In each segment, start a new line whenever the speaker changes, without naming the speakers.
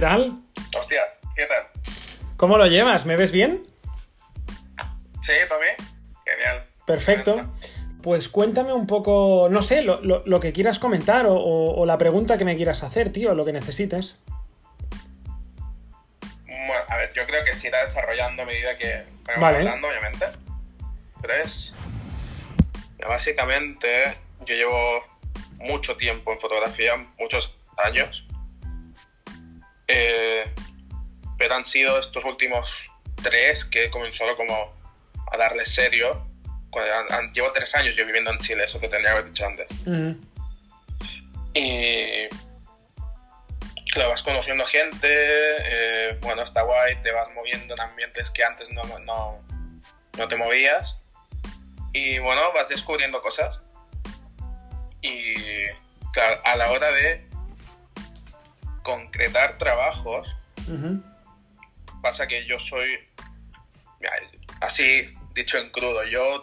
¿Qué tal?
Hostia, ¿qué tal?
¿Cómo lo llevas? ¿Me ves bien?
Sí, también. Genial.
Perfecto. Pues cuéntame un poco, no sé, lo, lo- lo que quieras comentar o, o- o la pregunta que me quieras hacer, tío, lo que necesites.
Bueno, a ver, yo creo que se irá desarrollando a medida que vayamos
Vale.
hablando, obviamente. ¿Crees? Básicamente, yo llevo mucho tiempo en fotografía, muchos años. Eh, pero han sido estos últimos tres que he comenzado como a darle serio. Han- han- llevo tres años yo viviendo en Chile, eso que tenía que haber dicho antes. Y claro, vas conociendo gente, eh, bueno, está guay, te vas moviendo en ambientes que antes no, no, no te movías. Y bueno, vas descubriendo cosas. Y claro, a la hora de concretar trabajos, pasa que yo soy, así dicho en crudo, yo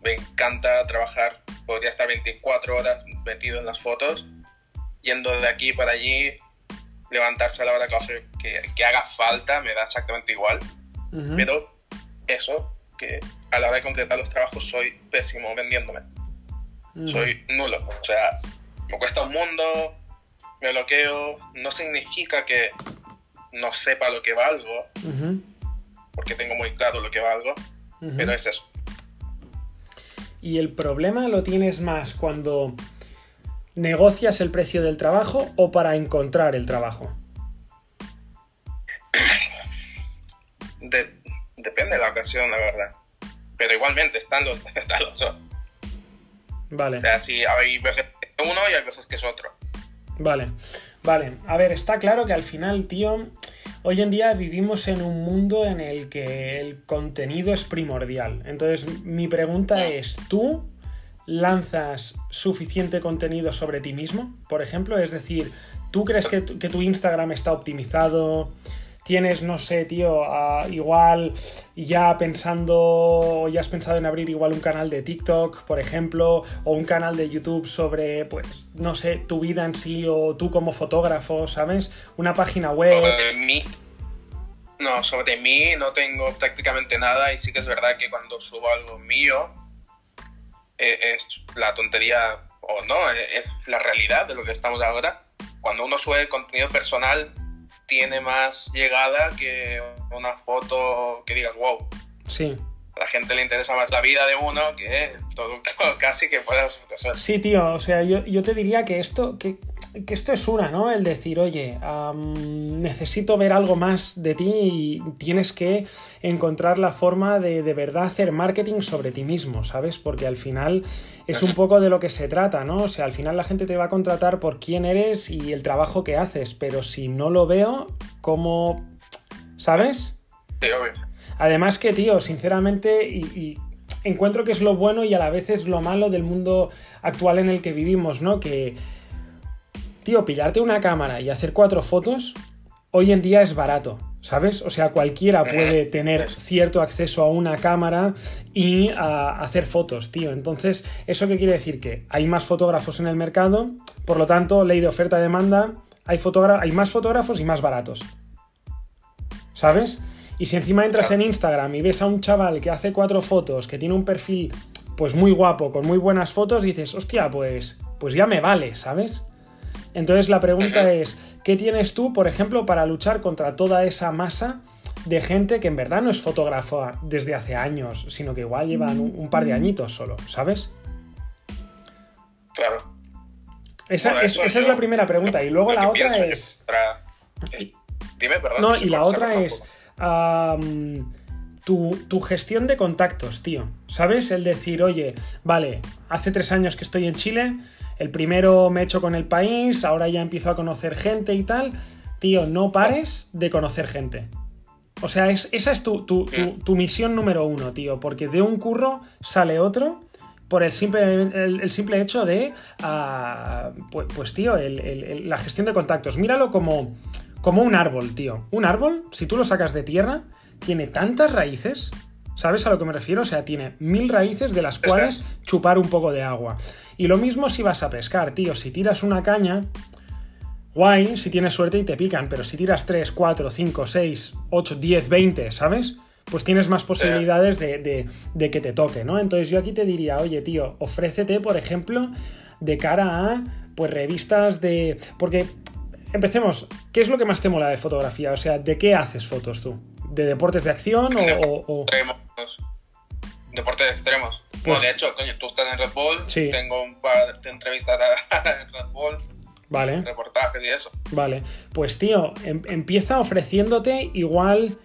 me encanta trabajar, podría estar 24 horas metido en las fotos, yendo de aquí para allí, levantarse a la hora que, que, que haga falta, me da exactamente igual,
Ujú.
pero eso, que a la hora de concretar los trabajos soy pésimo vendiéndome, soy nulo, o sea, me cuesta un mundo, me bloqueo, no significa que no sepa lo que valgo, porque tengo muy claro lo que valgo, pero es eso.
¿Y el problema lo tienes más cuando negocias el precio del trabajo o para encontrar el trabajo?
De- depende de la ocasión, la verdad. Pero igualmente están los, están los dos.
Vale.
O sea, sí, hay veces que es uno y hay veces que es otro.
Vale, vale. A ver, está claro que al final, tío, hoy en día vivimos en un mundo en el que el contenido es primordial. Entonces, mi pregunta es, ¿tú lanzas suficiente contenido sobre ti mismo? Por ejemplo, es decir, ¿tú crees que tu, que tu Instagram está optimizado? Tienes, no sé, tío, igual ya pensando, ya has pensado en abrir igual un canal de TikTok, por ejemplo, o un canal de YouTube sobre, pues, no sé, tu vida en sí o tú como fotógrafo, ¿sabes? Una página web.
Sobre mí. No, sobre mí no tengo prácticamente nada y sí que es verdad que cuando subo algo mío eh, es la tontería o no, eh, es la realidad de lo que estamos ahora. Cuando uno sube contenido personal tiene más llegada que una foto que digas, wow,
Sí.
a la gente le interesa más la vida de uno que todo casi que puedas.
Sí, tío, o sea, yo, yo te diría que esto, que, que esto es una, ¿no? El decir, oye, necesito ver algo más de ti y tienes que encontrar la forma de de verdad hacer marketing sobre ti mismo, ¿sabes? Porque al final es un poco de lo que se trata, ¿no? O sea, al final la gente te va a contratar por quién eres y el trabajo que haces, pero si no lo veo, ¿cómo... ¿Sabes?
Sí, obvio.
Además que, tío, sinceramente, y, y encuentro que es lo bueno y a la vez es lo malo del mundo actual en el que vivimos, ¿no? Que, tío, pillarte una cámara y hacer cuatro fotos hoy en día es barato, ¿sabes? O sea, cualquiera puede tener cierto acceso a una cámara y a hacer fotos, tío. Entonces, ¿eso qué quiere decir? Que hay más fotógrafos en el mercado, por lo tanto, ley de oferta-demanda, hay, hay más fotógrafos y más baratos. ¿Sabes? Y si encima entras en Instagram y ves a un chaval que hace cuatro fotos, que tiene un perfil pues muy guapo, con muy buenas fotos, dices, hostia, pues, pues ya me vale, ¿sabes? Entonces la pregunta es, ¿qué tienes tú, por ejemplo, para luchar contra toda esa masa de gente que en verdad no es fotógrafa desde hace años, sino que igual llevan un, un par de añitos solo, ¿sabes?
Claro.
Esa,
Bueno,
es, la primera pregunta. Y luego la otra es...
otra- es- Dime, perdón.
No, y la otra es. Tu, tu gestión de contactos, tío. ¿Sabes? El decir, oye, vale, hace tres años que estoy en Chile, el primero me he hecho con el país, ahora ya empiezo a conocer gente y tal. Tío, no pares de conocer gente. O sea, es, esa es tu, tu- tu- tu misión número uno, tío, porque de un curro sale otro por el simple, el, el simple hecho de, ah, pues, pues, tío, el- la gestión de contactos. Míralo como, como un árbol, tío. Un árbol, si tú lo sacas de tierra, tiene tantas raíces. ¿Sabes a lo que me refiero? O sea, tiene mil raíces de las cuales chupar un poco de agua. Y lo mismo si vas a pescar, tío. Si tiras una caña, guay si tienes suerte y te pican, pero si tiras 3, 4, 5, 6, 8, 10, 20, ¿sabes? Pues tienes más posibilidades de, de, de que te toque, ¿no? Entonces yo aquí te diría, oye, tío, ofrécete, por ejemplo, de cara a, pues, revistas de... Porque, empecemos, ¿qué es lo que más te mola de fotografía? O sea, ¿de qué haces fotos tú? ¿De deportes de acción o...? o, o...
Extremos. Deportes extremos.
Pues-
Pues, de hecho, coño, tú estás en Red Bull,
Sí.
tengo un par de entrevistas en Red Bull,
Vale.
reportajes y eso.
Vale, pues tío, em- empieza ofreciéndote igual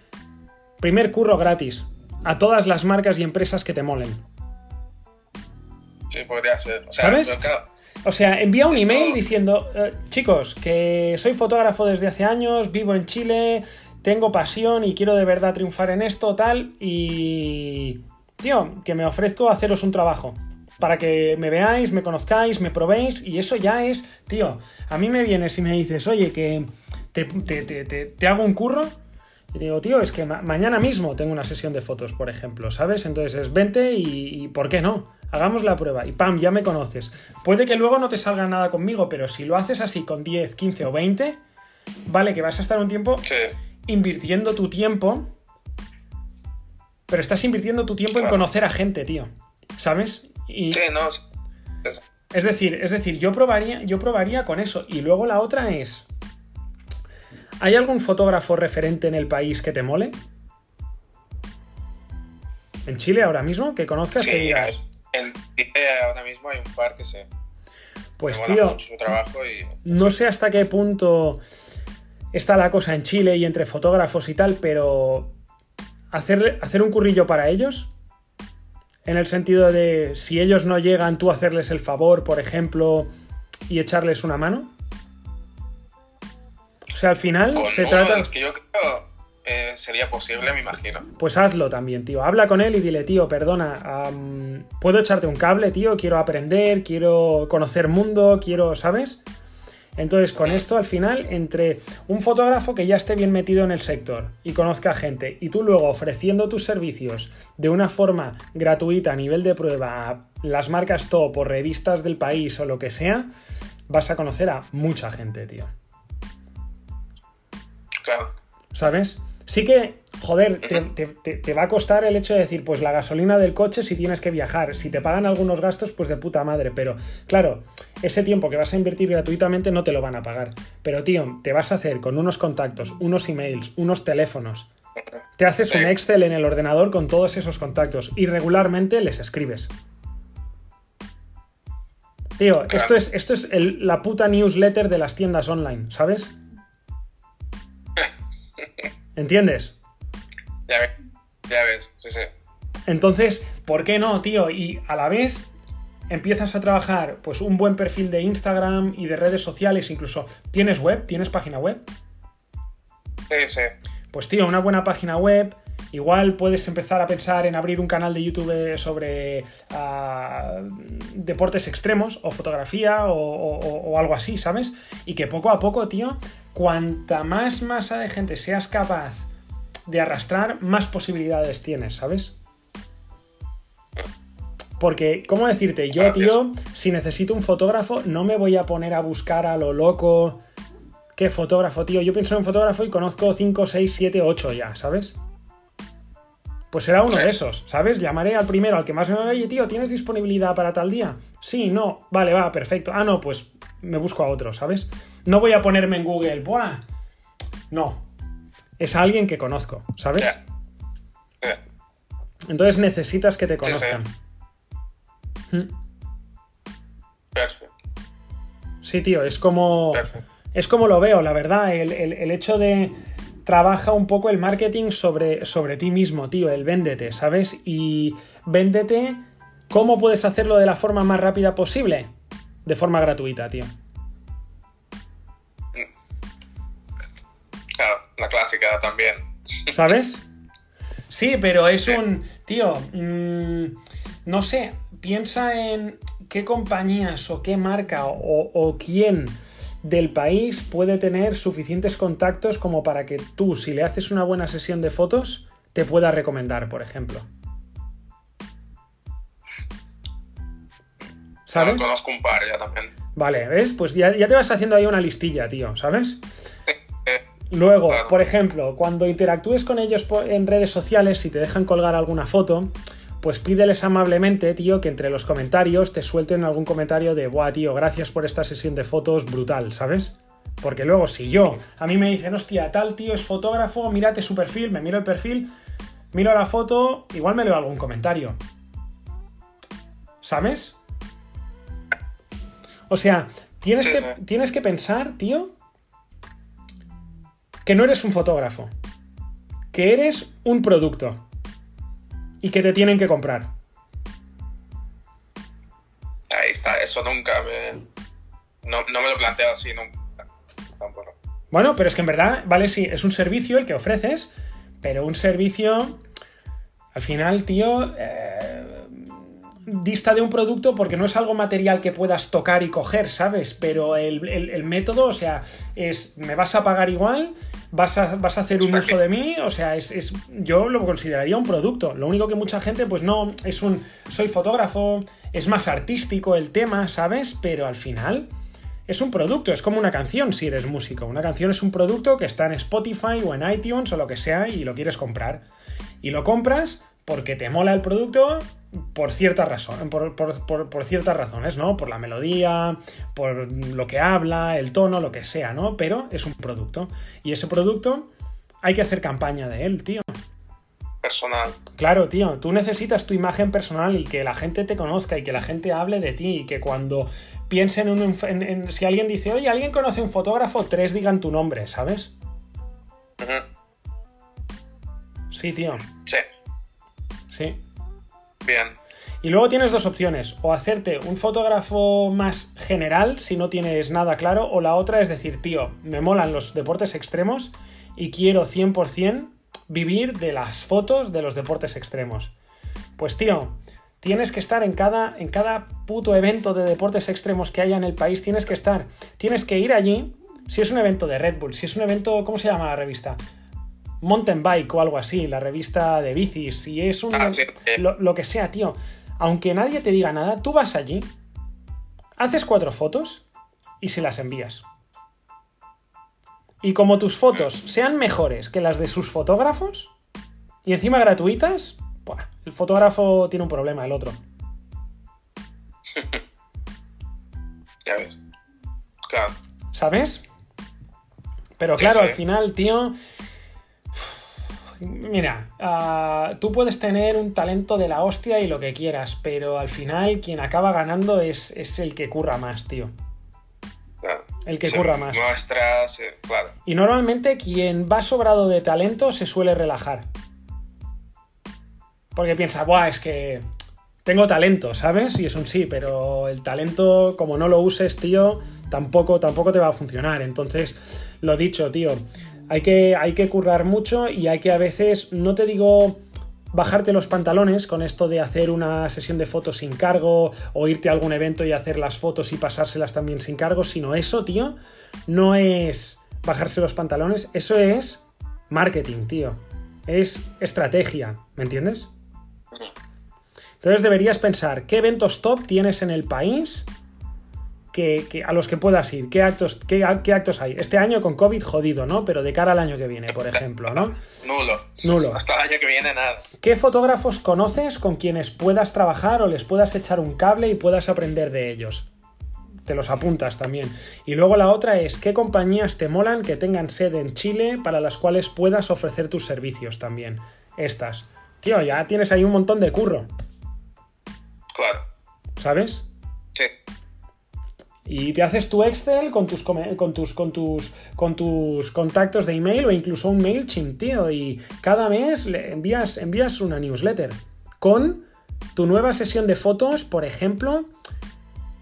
primer curro gratis a todas las marcas y empresas que te molen.
Sí, podría ser. O sea,
¿Sabes? O sea, envía un email diciendo, eh, chicos, que soy fotógrafo desde hace años, vivo en Chile, tengo pasión y quiero de verdad triunfar en esto, tal, y... Tío, que me ofrezco a haceros un trabajo. Para que me veáis, me conozcáis, me probéis, y eso ya es, tío, a mí me vienes y me dices, oye, que te, te- te- te- hago un curro, y digo, tío, es que ma- mañana mismo tengo una sesión de fotos, por ejemplo, ¿sabes? Entonces es vente y, y ¿por qué no? Hagamos la prueba y pam, ya me conoces. Puede que luego no te salga nada conmigo, pero si lo haces así con 10, 15 o 20, vale, que vas a estar un tiempo
sí.
Invirtiendo tu tiempo, pero estás invirtiendo tu tiempo en conocer a gente, tío. ¿Sabes? Y,
Sí, no. es-
decir, es decir, yo probaría, yo probaría con eso. Y luego la otra es. ¿Hay algún fotógrafo referente en el país que te mole? ¿En Chile ahora mismo? Que conozcas que digas.
en Chile ahora mismo hay un par que se
Pues tío,
mucho su trabajo y
no sé hasta qué punto está la cosa en Chile y entre fotógrafos y tal, pero hacer, hacer un currillo para ellos, en el sentido de si ellos no llegan, tú hacerles el favor, por ejemplo, y echarles una mano. O sea, al final
con
se trata...
de los que yo creo eh, sería posible, me imagino.
Pues hazlo también, tío. Habla con él y dile, tío, perdona, am, ¿puedo echarte un cable, tío? Quiero aprender, quiero conocer mundo, quiero, ¿sabes? Entonces, con esto, al final, entre un fotógrafo que ya esté bien metido en el sector y conozca gente, y tú luego ofreciendo tus servicios de una forma gratuita a nivel de prueba a las marcas top o revistas del país o lo que sea, vas a conocer a mucha gente, tío.
Claro.
¿Sabes? Sí que, joder, te, te- te- te va a costar el hecho de decir, pues la gasolina del coche si tienes que viajar. Si te pagan algunos gastos, pues de puta madre. Pero, claro, ese tiempo que vas a invertir gratuitamente no te lo van a pagar. Pero, tío, te vas a hacer con unos contactos, unos emails, unos teléfonos. Te haces un Excel en el ordenador con todos esos contactos y regularmente les escribes. Tío, esto es, esto es el- la puta newsletter de las tiendas online, ¿sabes? ¿Entiendes?
Ya ves, ya ves, sí, sí.
Entonces, ¿por qué no, tío? Y a la vez empiezas a trabajar pues un buen perfil de Instagram y de redes sociales, incluso tienes web, tienes página web.
Sí, sí.
Pues tío, una buena página web. Igual puedes empezar a pensar en abrir un canal de YouTube sobre ah, deportes extremos o fotografía o- o algo así, ¿sabes? Y que poco a poco, tío, cuanta más masa de gente seas capaz de arrastrar, más posibilidades tienes, ¿sabes? Porque, ¿cómo decirte? Yo, tío, si necesito un fotógrafo, no me voy a poner a buscar a lo loco. ¿Qué fotógrafo, tío? Yo pienso en un fotógrafo y conozco 5, 6, 7, 8 ya, ¿sabes? Pues será uno de esos, ¿sabes? Llamaré al primero, al que más me oye, tío, ¿tienes disponibilidad para tal día? Sí, no, vale, va, perfecto. Ah, no, pues me busco a otro, ¿sabes? No voy a ponerme en Google, ¡buah! No. Es alguien que conozco, ¿sabes?
Sí.
Entonces necesitas que te
sí.
conozcan.
Perfecto.
Sí, tío, es como. Es como lo veo, la verdad. El, el- el hecho de. Trabaja un poco el marketing sobre, sobre ti mismo, tío. El véndete, ¿sabes? Y véndete. ¿Cómo puedes hacerlo de la forma más rápida posible? De forma gratuita, tío.
La clásica también.
¿Sabes? Sí, pero es un. Tío, mm, no sé. Piensa en qué compañías o qué marca o, o quién del país puede tener suficientes contactos como para que tú, si le haces una buena sesión de fotos, te pueda recomendar, por ejemplo. ¿Sabes?
Conozco un par ya también.
Vale, ¿ves? Pues ya, ya te vas haciendo ahí una listilla, tío, ¿sabes? Luego, por ejemplo, cuando interactúes con ellos en redes sociales, si te dejan colgar alguna foto, pues pídeles amablemente, tío, que entre los comentarios te suelten algún comentario de, buah, tío, gracias por esta sesión de fotos brutal, ¿sabes? Porque luego, si yo, a mí me dicen, hostia, tal tío es fotógrafo, mírate su perfil, me miro el perfil, miro la foto, igual me leo algún comentario. ¿Sabes? O sea, tienes que, tienes que pensar, tío, que no eres un fotógrafo, que eres un producto y que te tienen que comprar.
Ahí está, eso nunca me. No, no me lo planteo así nunca. Tampoco.
Bueno, pero es que en verdad, vale, sí, es un servicio el que ofreces, pero un servicio, al final, tío, eh, dista de un producto porque no es algo material que puedas tocar y coger, ¿sabes? Pero el, el- el método, o sea, es, me vas a pagar igual, vas a, vas a hacer un uso de mí, o sea, es, es- yo lo consideraría un producto. Lo único que mucha gente, pues no, es un, soy fotógrafo, es más artístico el tema, ¿sabes? Pero al final es un producto, es como una canción si eres músico. Una canción es un producto que está en Spotify o en iTunes o lo que sea y lo quieres comprar. Y lo compras porque te mola el producto por cierta razón, por, por- por- por ciertas razones, ¿no? Por la melodía, por lo que habla, el tono, lo que sea, ¿no? Pero es un producto. Y ese producto hay que hacer campaña de él, tío.
Personal.
Claro, tío, tú necesitas tu imagen personal y que la gente te conozca y que la gente hable de ti y que cuando piensen en, un, en- en- si alguien dice, oye, alguien conoce un fotógrafo, tres digan tu nombre, ¿sabes? Sí, tío,
Sí,
sí.
Bien.
Y luego tienes dos opciones, o hacerte un fotógrafo más general si no tienes nada claro, o la otra es decir, tío, me molan los deportes extremos y quiero 100% vivir de las fotos de los deportes extremos. Pues tío, tienes que estar en cada, en cada puto evento de deportes extremos que haya en el país, tienes que estar, tienes que ir allí, si es un evento de Red Bull, si es un evento, ¿cómo se llama la revista? Mountain Bike o algo así, la revista de bicis, si es un...
Ah, sí, sí.
lo, lo que sea, tío. Aunque nadie te diga nada, tú vas allí, haces cuatro fotos y se las envías. Y como tus fotos sean mejores que las de sus fotógrafos, y encima gratuitas, buah, el fotógrafo tiene un problema, el otro.
Ya ves. Claro.
¿Sabes? Pero claro,
sí.
al final, tío. Mira, ah, tú puedes tener un talento de la hostia y lo que quieras, pero al final quien acaba ganando es, es el que curra más, tío.
claro.
El que curra más.
Claro.
Y normalmente quien va sobrado de talento se suele relajar. Porque piensa, buah, es que tengo talento, ¿sabes? Y es un sí, pero el talento, como no lo uses, tío, tampoco, tampoco te va a funcionar. Entonces, lo dicho, tío, hay que, hay que currar mucho y hay que a veces, no te digo bajarte los pantalones con esto de hacer una sesión de fotos sin cargo o irte a algún evento y hacer las fotos y pasárselas también sin cargo, sino eso, tío, no es bajarse los pantalones, eso es marketing, tío. Es estrategia, ¿me entiendes? Entonces deberías pensar qué eventos top tienes en el país que, que- a los que puedas ir, qué actos, qué, qué actos hay. Este año con COVID jodido, ¿no? Pero de cara al año que viene, por ejemplo, ¿no?
Nulo.
Nulo.
Hasta el año que viene nada.
¿Qué fotógrafos conoces con quienes puedas trabajar o les puedas echar un cable y puedas aprender de ellos? Te los apuntas también. Y luego la otra es qué compañías te molan que tengan sede en Chile para las cuales puedas ofrecer tus servicios también. Estas. Tío, ya tienes ahí un montón de curro,
Claro.
¿sabes?
Sí.
Y te haces tu Excel con tus, con tus, con tus, con tus contactos de email o incluso un MailChimp, tío. Y cada mes le envías, envías una newsletter con tu nueva sesión de fotos, por ejemplo,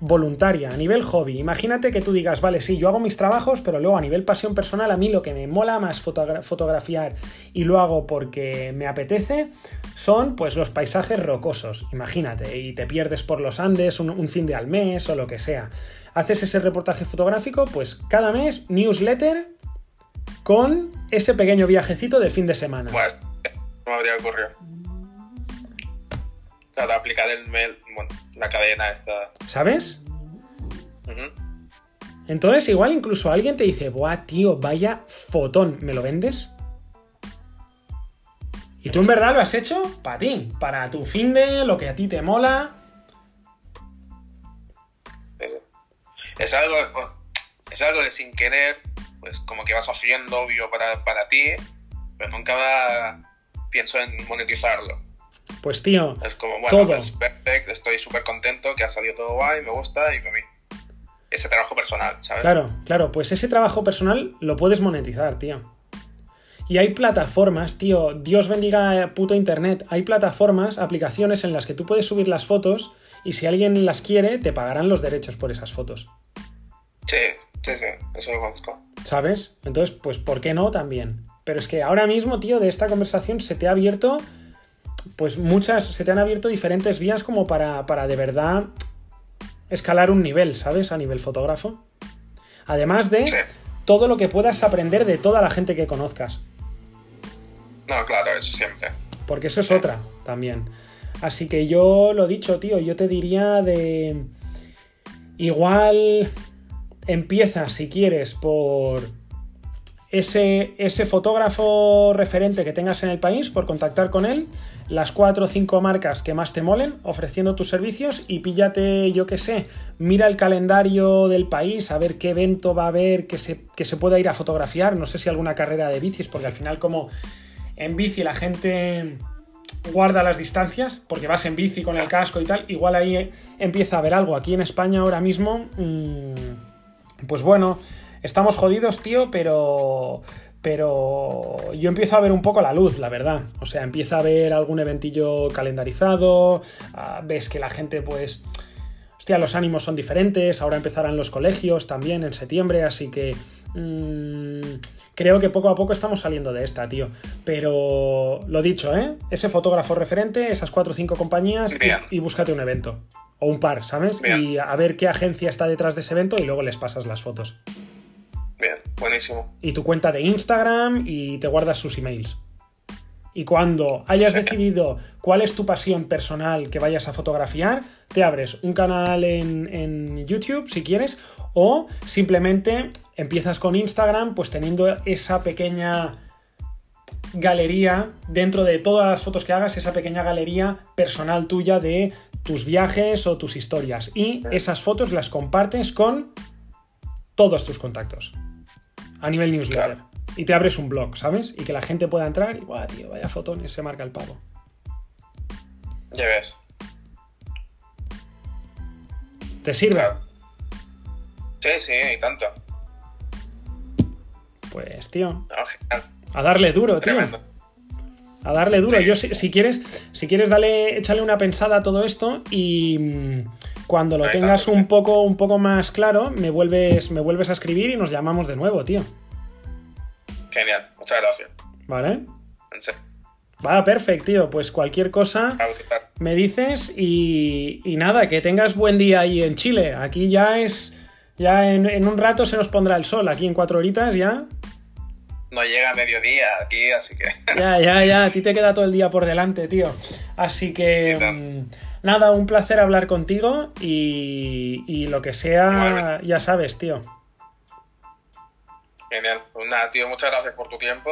voluntaria, a nivel hobby. Imagínate que tú digas, vale, sí, yo hago mis trabajos, pero luego a nivel pasión personal, a mí lo que me mola más fotogra- fotografiar y lo hago porque me apetece son pues los paisajes rocosos, imagínate, y te pierdes por los Andes un, fin de al mes o lo que sea. Haces ese reportaje fotográfico, pues cada mes newsletter con ese pequeño viajecito de fin de semana.
Pues me habría ocurrido. Claro, aplicar el mail, bueno, la cadena esta.
¿Sabes? Entonces, igual incluso alguien te dice, buah, tío, vaya fotón, ¿me lo vendes? Y tú en verdad lo has hecho para ti, para tu fin de lo que a ti te mola.
Es algo, es algo que sin querer, pues como que vas haciendo obvio para, para ti, pero nunca va, pienso en monetizarlo.
Pues tío,
Es como, bueno,
todo.
pues perfecto, estoy súper contento, que ha salido todo guay, me gusta y para mí. Ese trabajo personal, ¿sabes?
Claro, claro, pues ese trabajo personal lo puedes monetizar, tío. Y hay plataformas, tío, Dios bendiga eh, puto internet, hay plataformas, aplicaciones en las que tú puedes subir las fotos y si alguien las quiere, te pagarán los derechos por esas fotos.
Sí, sí, sí, eso lo conozco.
¿Sabes? Entonces, pues, ¿por qué no también? Pero es que ahora mismo, tío, de esta conversación se te ha abierto, pues muchas, se te han abierto diferentes vías como para, para de verdad escalar un nivel, ¿sabes? A nivel fotógrafo. Además de
Sí.
todo lo que puedas aprender de toda la gente que conozcas.
No, claro, eso siempre.
Porque eso es otra también. Así que yo lo dicho, tío, yo te diría de. Igual empieza, si quieres, por ese, ese fotógrafo referente que tengas en el país, por contactar con él, las cuatro o cinco marcas que más te molen, ofreciendo tus servicios y píllate, yo qué sé, mira el calendario del país, a ver qué evento va a haber que se, que se pueda ir a fotografiar, no sé si alguna carrera de bicis, porque al final como en bici la gente guarda las distancias, porque vas en bici con el casco y tal, igual ahí empieza a haber algo. Aquí en España ahora mismo, mmm, pues bueno, estamos jodidos, tío, pero... Pero yo empiezo a ver un poco la luz, la verdad. O sea, empieza a ver algún eventillo calendarizado, uh, ves que la gente pues... Hostia, los ánimos son diferentes, ahora empezarán los colegios también en septiembre, así que... Mmm, creo que poco a poco estamos saliendo de esta, tío. Pero lo dicho, ¿eh? Ese fotógrafo referente, esas cuatro o cinco compañías y, y, búscate un evento. O un par, ¿sabes?
Bien.
Y a ver qué agencia está detrás de ese evento y luego les pasas las fotos.
Bien, buenísimo.
Y tu cuenta de Instagram y te guardas sus emails. Y cuando hayas decidido cuál es tu pasión personal que vayas a fotografiar, te abres un canal en, en, YouTube si quieres, o simplemente empiezas con Instagram, pues teniendo esa pequeña galería dentro de todas las fotos que hagas, esa pequeña galería personal tuya de tus viajes o tus historias. Y esas fotos las compartes con todos tus contactos a nivel newsletter. Claro. Y te abres un blog, ¿sabes? Y que la gente pueda entrar y, guau, tío, vaya fotones, se marca el pavo.
Ya ves.
¿Te sirve?
Claro. Sí, sí, y tanto.
Pues, tío.
No.
A darle duro,
Tremendo.
tío. A darle duro.
Sí.
Yo, si, si, quieres, si quieres, dale, échale una pensada a todo esto y mm, cuando lo
Ahí
tengas un poco, un poco más claro, me vuelves, me vuelves a escribir y nos llamamos de nuevo, tío.
Genial, muchas gracias.
¿Vale? Va, perfecto, tío. Pues cualquier cosa me dices y, y nada, que tengas buen día ahí en Chile. Aquí ya es. Ya en, en un rato se nos pondrá el sol. Aquí en cuatro horitas ya.
No llega a mediodía aquí, así que.
Ya, ya, ya. A ti te queda todo el día por delante, tío. Así que. Mm, Nada, un placer hablar contigo y, y lo que sea,
Igualmente.
ya sabes, tío.
Genial. Pues nada, tío, muchas gracias por tu tiempo.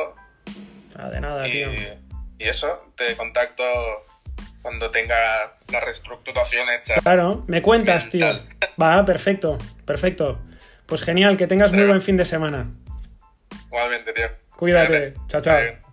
Nada de nada,
Y,
tío.
y eso, te contacto cuando tenga la reestructuración hecha.
Claro, me cuentas, tío. Va, perfecto, perfecto. Pues genial, que tengas muy buen fin de semana.
Igualmente, tío.
Cuídate. Chao, chao.
Adiós.